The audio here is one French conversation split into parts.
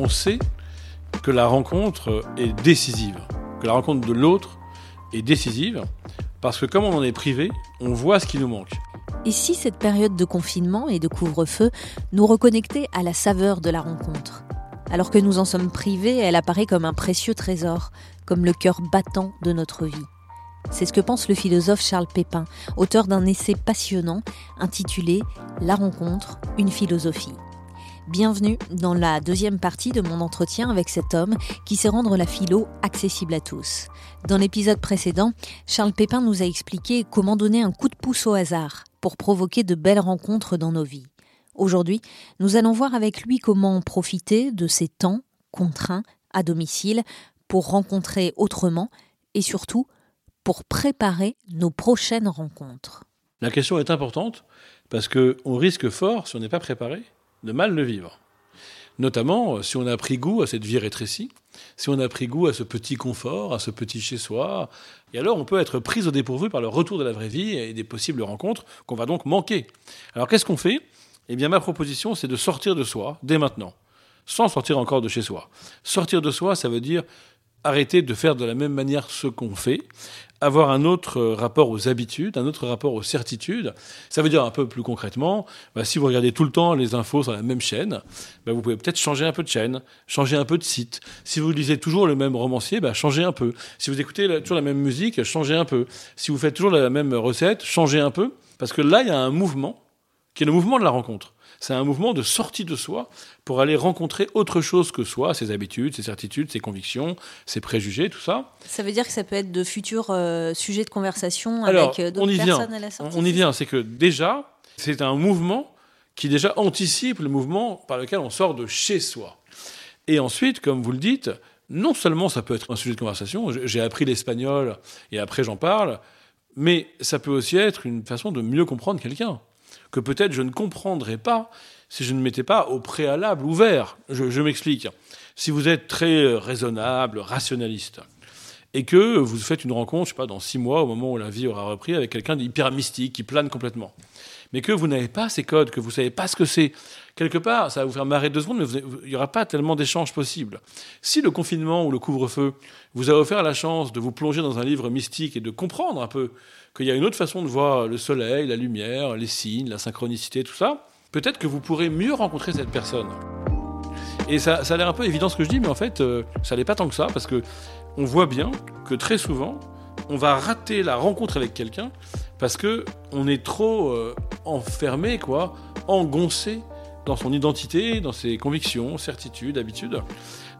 on sait que la rencontre est décisive, que la rencontre de l'autre est décisive, parce que comme on en est privé, on voit ce qui nous manque. Et si cette période de confinement et de couvre-feu nous reconnectait à la saveur de la rencontre? Alors que nous en sommes privés, elle apparaît comme un précieux trésor, comme le cœur battant de notre vie. C'est ce que pense le philosophe Charles Pépin, auteur d'un essai passionnant intitulé La rencontre, une philosophie. Bienvenue dans la deuxième partie de mon entretien avec cet homme qui sait rendre la philo accessible à tous. Dans l'épisode précédent, Charles Pépin nous a expliqué comment donner un coup de pouce au hasard pour provoquer de belles rencontres dans nos vies. Aujourd'hui, nous allons voir avec lui comment profiter de ces temps contraints à domicile pour rencontrer autrement et surtout pour préparer nos prochaines rencontres. La question est importante parce qu'on risque fort, si on n'est pas préparé, de mal le vivre. Notamment euh, si on a pris goût à cette vie rétrécie, si on a pris goût à ce petit confort, à ce petit chez-soi. Et alors on peut être pris au dépourvu par le retour de la vraie vie et des possibles rencontres qu'on va donc manquer. Alors qu'est-ce qu'on fait? Eh bien ma proposition c'est de sortir de soi dès maintenant, sans sortir encore de chez soi. Sortir de soi, ça veut dire arrêter de faire de la même manière ce qu'on fait, avoir un autre rapport aux habitudes, un autre rapport aux certitudes. Ça veut dire un peu plus concrètement, bah, si vous regardez tout le temps les infos sur la même chaîne, bah, vous pouvez peut-être changer un peu de chaîne, changer un peu de site. Si vous lisez toujours le même romancier, bah, changez un peu. Si vous écoutez toujours la même musique, changez un peu. Si vous faites toujours la même recette, changez un peu. Parce que là, il y a un mouvement qui est le mouvement de la rencontre c'est un mouvement de sortie de soi pour aller rencontrer autre chose que soi, ses habitudes, ses certitudes, ses convictions, ses préjugés, tout ça. Ça veut dire que ça peut être de futurs euh, sujets de conversation avec euh, d'autres personnes à la sortie On y vient, c'est que déjà, c'est un mouvement qui déjà anticipe le mouvement par lequel on sort de chez soi. Et ensuite, comme vous le dites, non seulement ça peut être un sujet de conversation, j'ai appris l'espagnol et après j'en parle, mais ça peut aussi être une façon de mieux comprendre quelqu'un que peut-être je ne comprendrais pas si je ne m'étais pas au préalable ouvert. Je, m'explique. Si vous êtes très euh, raisonnable, rationaliste, et que vous faites une rencontre, je sais pas, dans six mois, au moment où la vie aura repris, avec quelqu'un d'hyper mystique, qui plane complètement, mais que vous n'avez pas ces codes, que vous savez pas ce que c'est, quelque part, ça va vous faire marrer deux secondes, mais il n'y aura pas tellement d'échanges possibles. Si le confinement ou le couvre-feu vous a offert la chance de vous plonger dans un livre mystique et de comprendre un peu qu'il y a une autre façon de voir le soleil, la lumière, les signes, la synchronicité, tout ça, peut-être que vous pourrez mieux rencontrer cette personne. Et ça, ça a l'air un peu évident ce que je dis, mais en fait, euh, ça n'est pas tant que ça, parce que on voit bien que très souvent, on va rater la rencontre avec quelqu'un parce que on est trop euh, enfermé, quoi, engoncé dans son identité, dans ses convictions, certitudes, habitudes.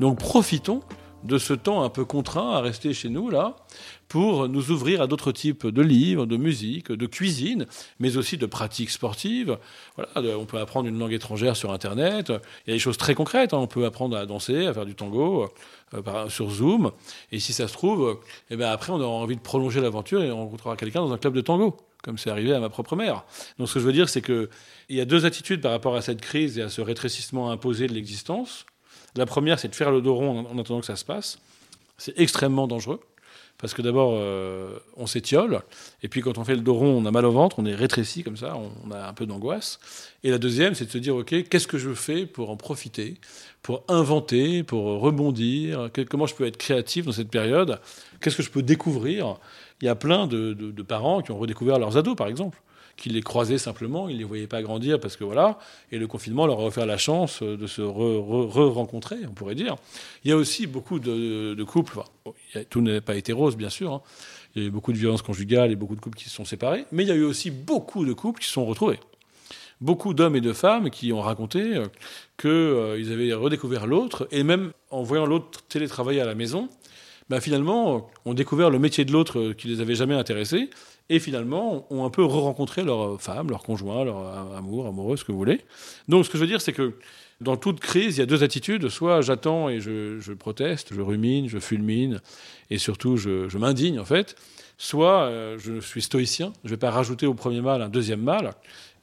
Donc profitons de ce temps un peu contraint à rester chez nous, là, pour nous ouvrir à d'autres types de livres, de musique, de cuisine, mais aussi de pratiques sportives. Voilà, on peut apprendre une langue étrangère sur Internet. Il y a des choses très concrètes. Hein. On peut apprendre à danser, à faire du tango euh, sur Zoom. Et si ça se trouve, eh ben après, on aura envie de prolonger l'aventure et on rencontrera quelqu'un dans un club de tango comme c'est arrivé à ma propre mère. Donc ce que je veux dire, c'est qu'il y a deux attitudes par rapport à cette crise et à ce rétrécissement imposé de l'existence. La première, c'est de faire le dos rond en attendant que ça se passe. C'est extrêmement dangereux. Parce que d'abord, euh, on s'étiole, et puis quand on fait le dos rond, on a mal au ventre, on est rétréci comme ça, on a un peu d'angoisse. Et la deuxième, c'est de se dire, OK, qu'est-ce que je fais pour en profiter, pour inventer, pour rebondir Comment je peux être créatif dans cette période Qu'est-ce que je peux découvrir? Il y a plein de, parents qui ont redécouvert leurs ados, par exemple qui les croisaient simplement, ils ne les voyaient pas grandir parce que voilà, et le confinement leur a offert la chance de se re-rencontrer, on pourrait dire. Il y a aussi beaucoup de, couples, tout n'a pas été rose bien sûr, hein. il y a eu beaucoup de violences conjugales et beaucoup de couples qui se sont séparés, mais il y a eu aussi beaucoup de couples qui se sont retrouvés. Beaucoup d'hommes et de femmes qui ont raconté euh, qu'ils euh, avaient redécouvert l'autre, et même en voyant l'autre télétravailler à la maison, ben finalement, ont découvert le métier de l'autre euh, qui les avait jamais intéressés, et finalement ont un peu re-rencontré leur femme, leur conjoint, leur amour, amoureux, ce que vous voulez. Donc ce que je veux dire, c'est que dans toute crise, il y a deux attitudes. Soit j'attends et je, proteste, je rumine, je fulmine, et surtout je, m'indigne en fait. Soit euh, je suis stoïcien, je ne vais pas rajouter au premier mal un deuxième mal,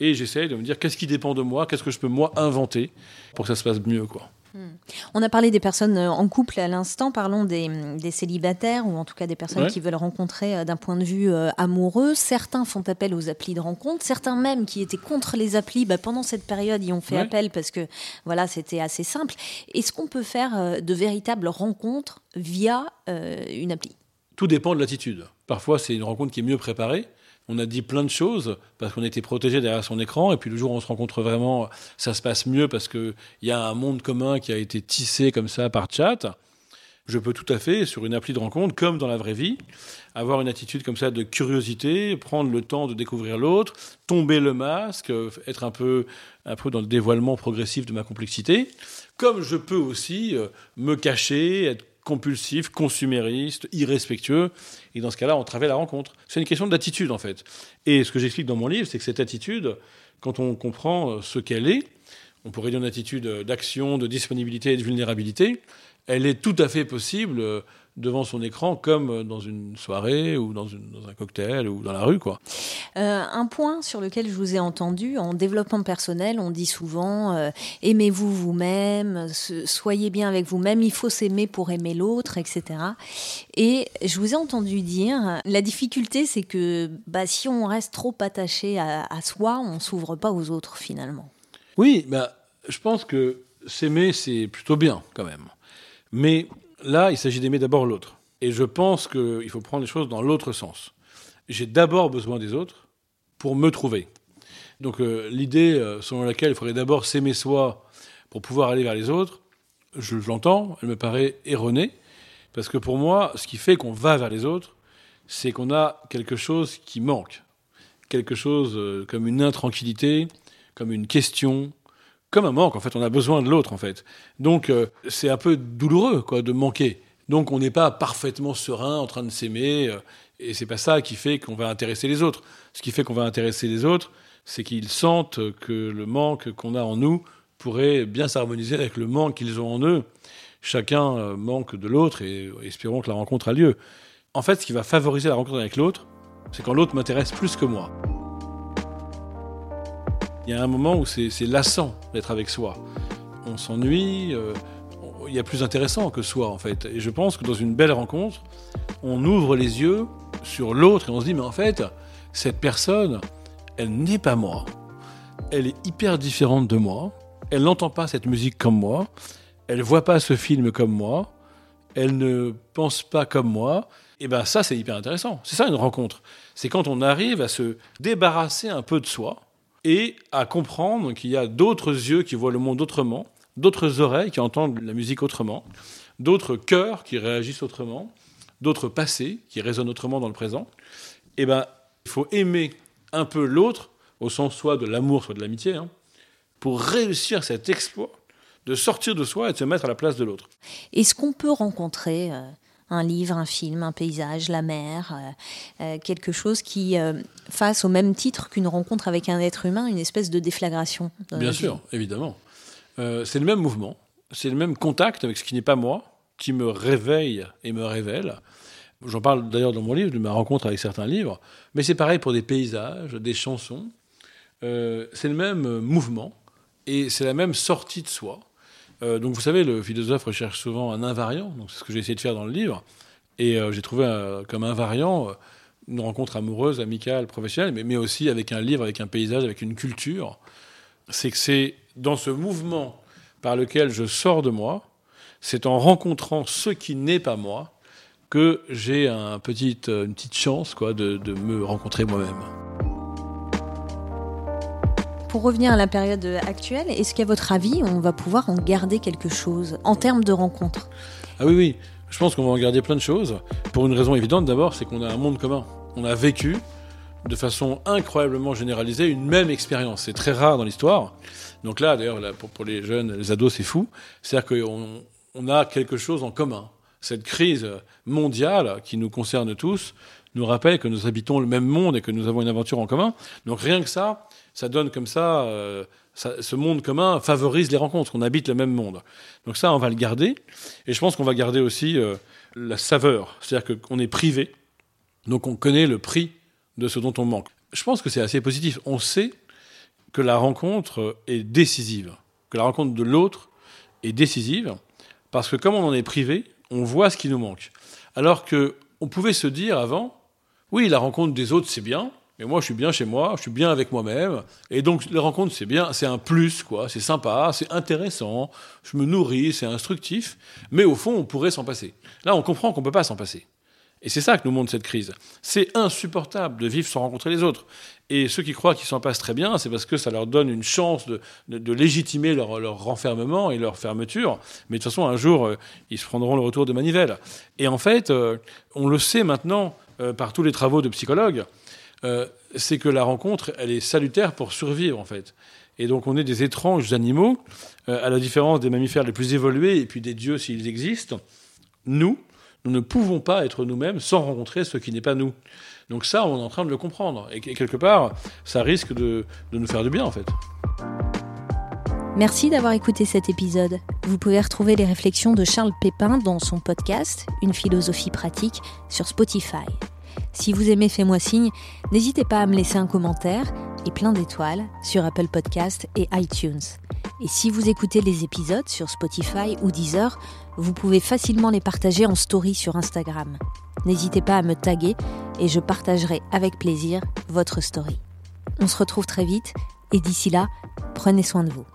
et j'essaye de me dire qu'est-ce qui dépend de moi, qu'est-ce que je peux moi inventer pour que ça se passe mieux. quoi? Hmm. On a parlé des personnes euh, en couple à l'instant, parlons des, célibataires ou en tout cas des personnes qui veulent rencontrer euh, d'un point de vue euh, amoureux. Certains font appel aux applis de rencontre, certains même qui étaient contre les applis, bah, pendant cette période, ils ont fait appel parce que voilà, c'était assez simple. Est-ce qu'on peut faire de véritables rencontres via une appli? Tout dépend de l'attitude. Parfois, c'est une rencontre qui est mieux préparée on a dit plein de choses parce qu'on était protégé derrière son écran. Et puis le jour où on se rencontre vraiment, ça se passe mieux parce qu'il y a un monde commun qui a été tissé comme ça par chat. Je peux tout à fait, sur une appli de rencontre, comme dans la vraie vie, avoir une attitude comme ça de curiosité, prendre le temps de découvrir l'autre, tomber le masque, être un peu, un peu dans le dévoilement progressif de ma complexité. Comme je peux aussi euh, me cacher, être compulsif, consumériste, irrespectueux. Et dans ce cas-là, on travaille la rencontre. C'est une question d'attitude, en fait. Et ce que j'explique dans mon livre, c'est que cette attitude, quand on comprend euh, ce qu'elle est, on pourrait dire une attitude d'action, de disponibilité et de vulnérabilité, elle est tout à fait possible euh, devant son écran comme dans une soirée ou dans, un cocktail ou dans la rue. Quoi. Euh, un point sur lequel je vous ai entendu, en développement personnel, on dit souvent euh, aimez-vous vous-même, soyez bien avec vous-même, il faut s'aimer pour aimer l'autre, etc. Et je vous ai entendu dire, la difficulté c'est que bah, si on reste trop attaché à, soi, on s'ouvre pas aux autres finalement. Oui, bah, je pense que s'aimer c'est plutôt bien quand même. Mais Là, il s'agit d'aimer d'abord l'autre. Et je pense qu'il faut prendre les choses dans l'autre sens. J'ai d'abord besoin des autres pour me trouver. Donc euh, l'idée euh, selon laquelle il faudrait d'abord s'aimer soi pour pouvoir aller vers les autres, je, l'entends, elle me paraît erronée, parce que pour moi, ce qui fait qu'on va vers les autres, c'est qu'on a quelque chose qui manque, quelque chose euh, comme une intranquillité, comme une question, comme un manque. En fait, on a besoin de l'autre, en fait. Donc, euh, c'est un peu douloureux, quoi, de manquer. Donc, on n'est pas parfaitement serein, en train de s'aimer, euh, et c'est pas ça qui fait qu'on va intéresser les autres. Ce qui fait qu'on va intéresser les autres, c'est qu'ils sentent que le manque qu'on a en nous pourrait bien s'harmoniser avec le manque qu'ils ont en eux. Chacun euh, manque de l'autre, et espérons que la rencontre a lieu. En fait, ce qui va favoriser la rencontre avec l'autre, c'est quand l'autre m'intéresse plus que moi. Il y a un moment où c'est lassant d'être avec soi. On s'ennuie, euh, il y a plus intéressant que soi en fait. Et je pense que dans une belle rencontre, on ouvre les yeux sur l'autre et on se dit mais en fait, cette personne, elle n'est pas moi. Elle est hyper différente de moi. Elle n'entend pas cette musique comme moi. Elle voit pas ce film comme moi. Elle ne pense pas comme moi. Et ben ça, c'est hyper intéressant. C'est ça une rencontre. C'est quand on arrive à se débarrasser un peu de soi et à comprendre qu'il y a d'autres yeux qui voient le monde autrement, d'autres oreilles qui entendent la musique autrement, d'autres cœurs qui réagissent autrement, d'autres passés qui résonnent autrement dans le présent. Eh ben, il faut aimer un peu l'autre, au sens soit de l'amour, soit de l'amitié, hein, pour réussir cet exploit de sortir de soi et de se mettre à la place de l'autre. Est-ce qu'on peut rencontrer euh, un livre, un film, un paysage, la mer, euh, euh, quelque chose qui euh, fasse au même titre qu'une rencontre avec un être humain une espèce de déflagration. Bien sûr, évidemment. c'est le même mouvement, c'est le même contact avec ce qui n'est pas moi, qui me réveille et me révèle. J'en parle d'ailleurs dans mon livre, de ma rencontre avec certains livres, mais c'est pareil pour des paysages, des chansons. c'est le même mouvement et c'est la même sortie de soi. Euh, donc vous savez, le philosophe recherche souvent un invariant, donc c'est ce que j'ai essayé de faire dans le livre. Et euh, j'ai trouvé comme invariant euh, une rencontre amoureuse, amicale, professionnelle, mais, mais, aussi avec un livre, avec un paysage, avec une culture. C'est que c'est dans ce mouvement par lequel je sors de moi, c'est en rencontrant ce qui n'est pas moi que j'ai un petit, une petite chance quoi, de me rencontrer moi-même. Pour revenir à la période actuelle, est-ce qu'à votre avis, on va pouvoir en garder quelque chose en termes de rencontres? Ah oui, oui. Je pense qu'on va en garder plein de choses. Pour une raison évidente d'abord, c'est qu'on a un monde commun. On a vécu de façon incroyablement généralisée une même expérience. C'est très rare dans l'histoire. Donc là, d'ailleurs, pour, les jeunes, les ados, c'est fou. C'est-à-dire qu'on on a quelque chose en commun. Cette crise mondiale qui nous concerne tous nous rappelle que nous habitons le même monde et que nous avons une aventure en commun. Donc rien que ça, ça donne comme euh, ça, ce monde commun favorise les rencontres, on habite le même monde. Donc ça, on va le garder. Et je pense qu'on va garder aussi euh, la saveur, c'est-à-dire qu'on est privé, donc on connaît le prix de ce dont on manque. Je pense que c'est assez positif. On sait que la rencontre est décisive, que la rencontre de l'autre est décisive, parce que comme on en est privé, on voit ce qui nous manque. Alors que on pouvait se dire avant, oui, la rencontre des autres, c'est bien, mais moi, je suis bien chez moi, je suis bien avec moi-même. Et donc, les rencontres, c'est bien, c'est un plus, quoi. C'est sympa, c'est intéressant, je me nourris, c'est instructif. Mais au fond, on pourrait s'en passer. Là, on comprend qu'on ne peut pas s'en passer. Et c'est ça que nous montre cette crise. C'est insupportable de vivre sans rencontrer les autres. Et ceux qui croient qu'ils s'en passent très bien, c'est parce que ça leur donne une chance de, légitimer leur, renfermement et leur fermeture. Mais de toute façon, un jour, euh, ils se prendront le retour de manivelle. Et en fait, euh, on le sait maintenant euh, par tous les travaux de psychologues, c'est que la rencontre, elle est salutaire pour survivre, en fait. Et donc, on est des étranges animaux, à la différence des mammifères les plus évolués et puis des dieux s'ils existent. Nous, nous ne pouvons pas être nous-mêmes sans rencontrer ce qui n'est pas nous. Donc ça, on est en train de le comprendre. Et quelque part, ça risque de, nous faire du bien, en fait. Merci d'avoir écouté cet épisode. Vous pouvez retrouver les réflexions de Charles Pépin dans son podcast Une philosophie pratique sur Spotify. Si vous aimez Fais-moi signe, n'hésitez pas à me laisser un commentaire et plein d'étoiles sur Apple Podcast et iTunes. Et si vous écoutez les épisodes sur Spotify ou Deezer, vous pouvez facilement les partager en story sur Instagram. N'hésitez pas à me taguer et je partagerai avec plaisir votre story. On se retrouve très vite et d'ici là, prenez soin de vous.